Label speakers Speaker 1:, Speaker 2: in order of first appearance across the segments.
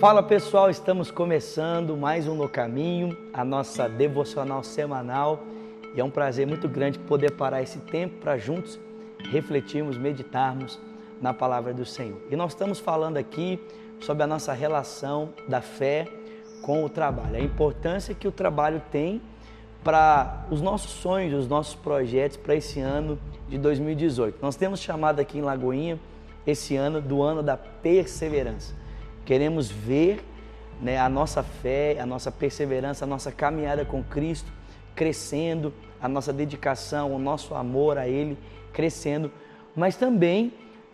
Speaker 1: Fala pessoal, estamos começando mais um No Caminho, a nossa devocional semanal. E é um prazer muito grande poder parar esse tempo para juntos refletirmos, meditarmos na palavra do Senhor. E nós estamos falando aqui sobre a nossa relação da fé com o trabalho, a importância que o trabalho tem para os nossos sonhos, os nossos projetos para esse ano de 2018. Nós temos chamado aqui em Lagoinha esse ano do ano da perseverança. Queremos ver né, a nossa fé, a nossa perseverança, a nossa caminhada com Cristo crescendo, a nossa dedicação, o nosso amor a Ele crescendo, mas também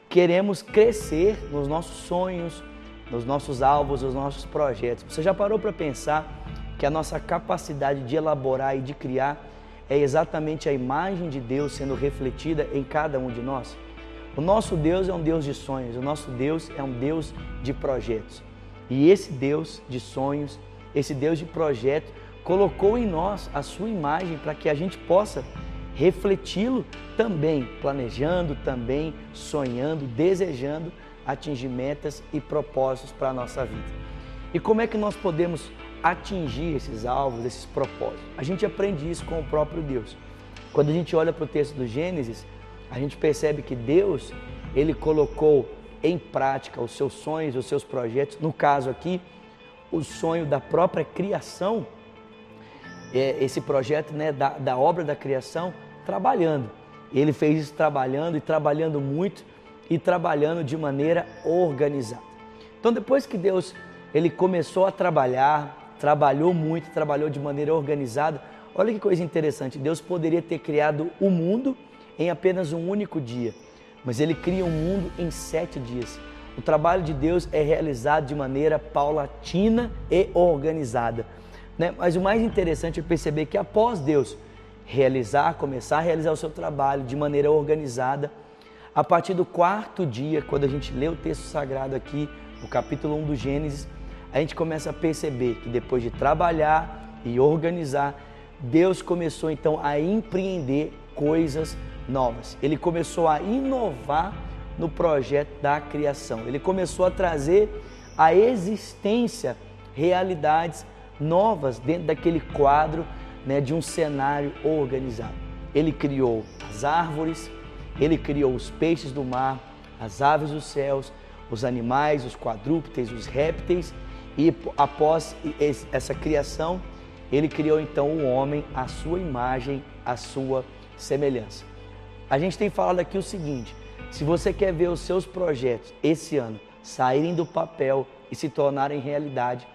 Speaker 1: queremos crescer nos nossos sonhos, nos nossos alvos, nos nossos projetos. Você já parou para pensar que a nossa capacidade de elaborar e de criar é exatamente a imagem de Deus sendo refletida em cada um de nós? O nosso Deus é um Deus de sonhos, o nosso Deus é um Deus de projetos. E esse Deus de sonhos, esse Deus de projeto, colocou em nós a sua imagem para que a gente possa refleti-lo também, planejando, também sonhando, desejando atingir metas e propósitos para a nossa vida. E como é que nós podemos atingir esses alvos, esses propósitos? A gente aprende isso com o próprio Deus. Quando a gente olha para o texto do Gênesis, a gente percebe que Deus, ele colocou em prática os seus sonhos, os seus projetos, no caso aqui, o sonho da própria criação, é, esse projeto né, da, da obra da criação, trabalhando. Ele fez isso trabalhando e trabalhando muito e trabalhando de maneira organizada. Então, depois que Deus ele começou a trabalhar, trabalhou muito, trabalhou de maneira organizada, olha que coisa interessante. Deus poderia ter criado o mundo em apenas um único dia, mas ele cria um mundo em sete dias. O trabalho de Deus é realizado de maneira paulatina e organizada. Né? Mas o mais interessante é perceber que após Deus realizar, começar a realizar o seu trabalho de maneira organizada, a partir do quarto dia, quando a gente lê o texto sagrado aqui, no capítulo 1 do Gênesis, a gente começa a perceber que depois de trabalhar e organizar, Deus começou então a empreender coisas novas. Ele começou a inovar no projeto da criação. Ele começou a trazer à existência realidades novas dentro daquele quadro né, de um cenário organizado. Ele criou as árvores, ele criou os peixes do mar, as aves dos céus, os animais, os quadrúpedes, os répteis, e após essa criação, ele criou então o homem à sua imagem, à sua semelhança. A gente tem falado aqui o seguinte: se você quer ver os seus projetos esse ano saírem do papel e se tornarem realidade,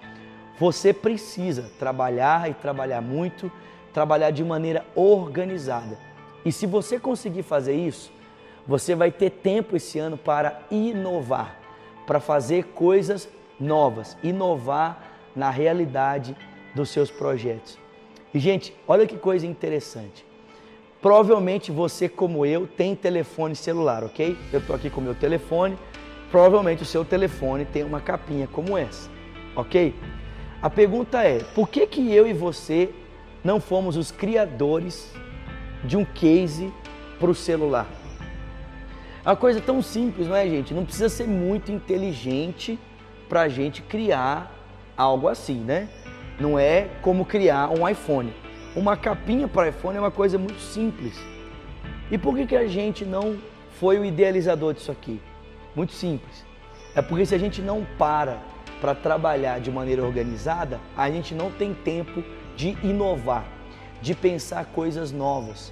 Speaker 1: você precisa trabalhar e trabalhar muito, trabalhar de maneira organizada. E se você conseguir fazer isso, você vai ter tempo esse ano para inovar, para fazer coisas novas, inovar na realidade dos seus projetos. E gente, olha que coisa interessante. Provavelmente você, como eu, tem telefone celular, ok? Eu estou aqui com meu telefone. Provavelmente o seu telefone tem uma capinha como essa, ok? A pergunta é: por que, que eu e você não fomos os criadores de um case para o celular? É uma coisa tão simples, não é, gente? Não precisa ser muito inteligente para a gente criar algo assim, né? Não é como criar um iPhone uma capinha para iPhone é uma coisa muito simples. E por que, que a gente não foi o idealizador disso aqui? Muito simples. É porque se a gente não para para trabalhar de maneira organizada, a gente não tem tempo de inovar, de pensar coisas novas.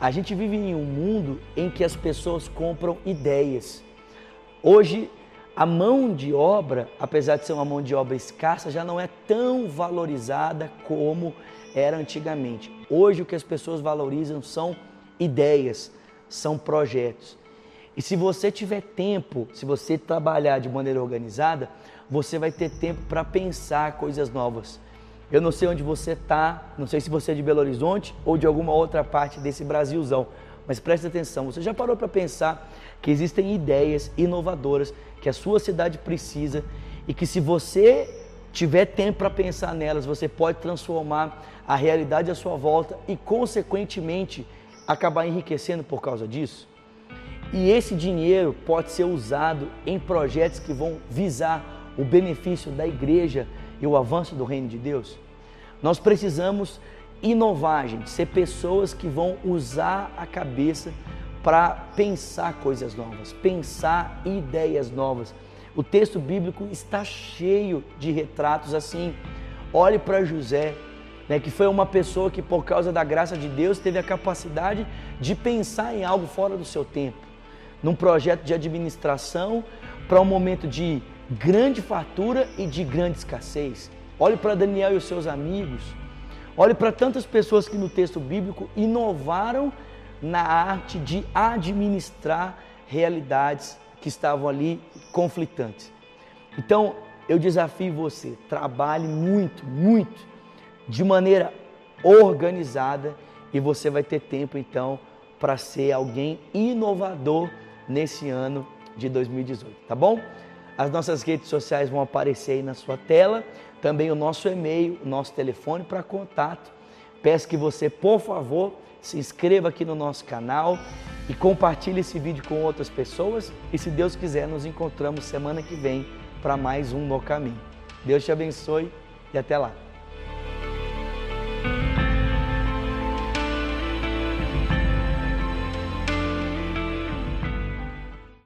Speaker 1: A gente vive em um mundo em que as pessoas compram ideias. Hoje, a mão de obra, apesar de ser uma mão de obra escassa, já não é tão valorizada como era antigamente. Hoje o que as pessoas valorizam são ideias, são projetos. E se você tiver tempo, se você trabalhar de maneira organizada, você vai ter tempo para pensar coisas novas. Eu não sei onde você está, não sei se você é de Belo Horizonte ou de alguma outra parte desse Brasilzão, mas preste atenção, você já parou para pensar que existem ideias inovadoras que a sua cidade precisa e que se você tiver tempo para pensar nelas, você pode transformar a realidade à sua volta e, consequentemente, acabar enriquecendo por causa disso. E esse dinheiro pode ser usado em projetos que vão visar o benefício da igreja e o avanço do reino de Deus? Nós precisamos inovar, gente, ser pessoas que vão usar a cabeça para pensar coisas novas, pensar ideias novas. O texto bíblico está cheio de retratos assim. Olhe para José, né, que foi uma pessoa que, por causa da graça de Deus, teve a capacidade de pensar em algo fora do seu tempo, num projeto de administração para um momento de grande fartura e de grande escassez. Olhe para Daniel e os seus amigos. Olhe para tantas pessoas que no texto bíblico inovaram na arte de administrar realidades que estavam ali conflitantes. Então, eu desafio você, trabalhe muito, muito, de maneira organizada e você vai ter tempo então para ser alguém inovador nesse ano de 2018, tá bom? As nossas redes sociais vão aparecer aí na sua tela, também o nosso e-mail, o nosso telefone para contato. Peço que você, por favor, se inscreva aqui no nosso canal e compartilhe esse vídeo com outras pessoas. E se Deus quiser, nos encontramos semana que vem para mais um No Caminho. Deus te abençoe e até lá.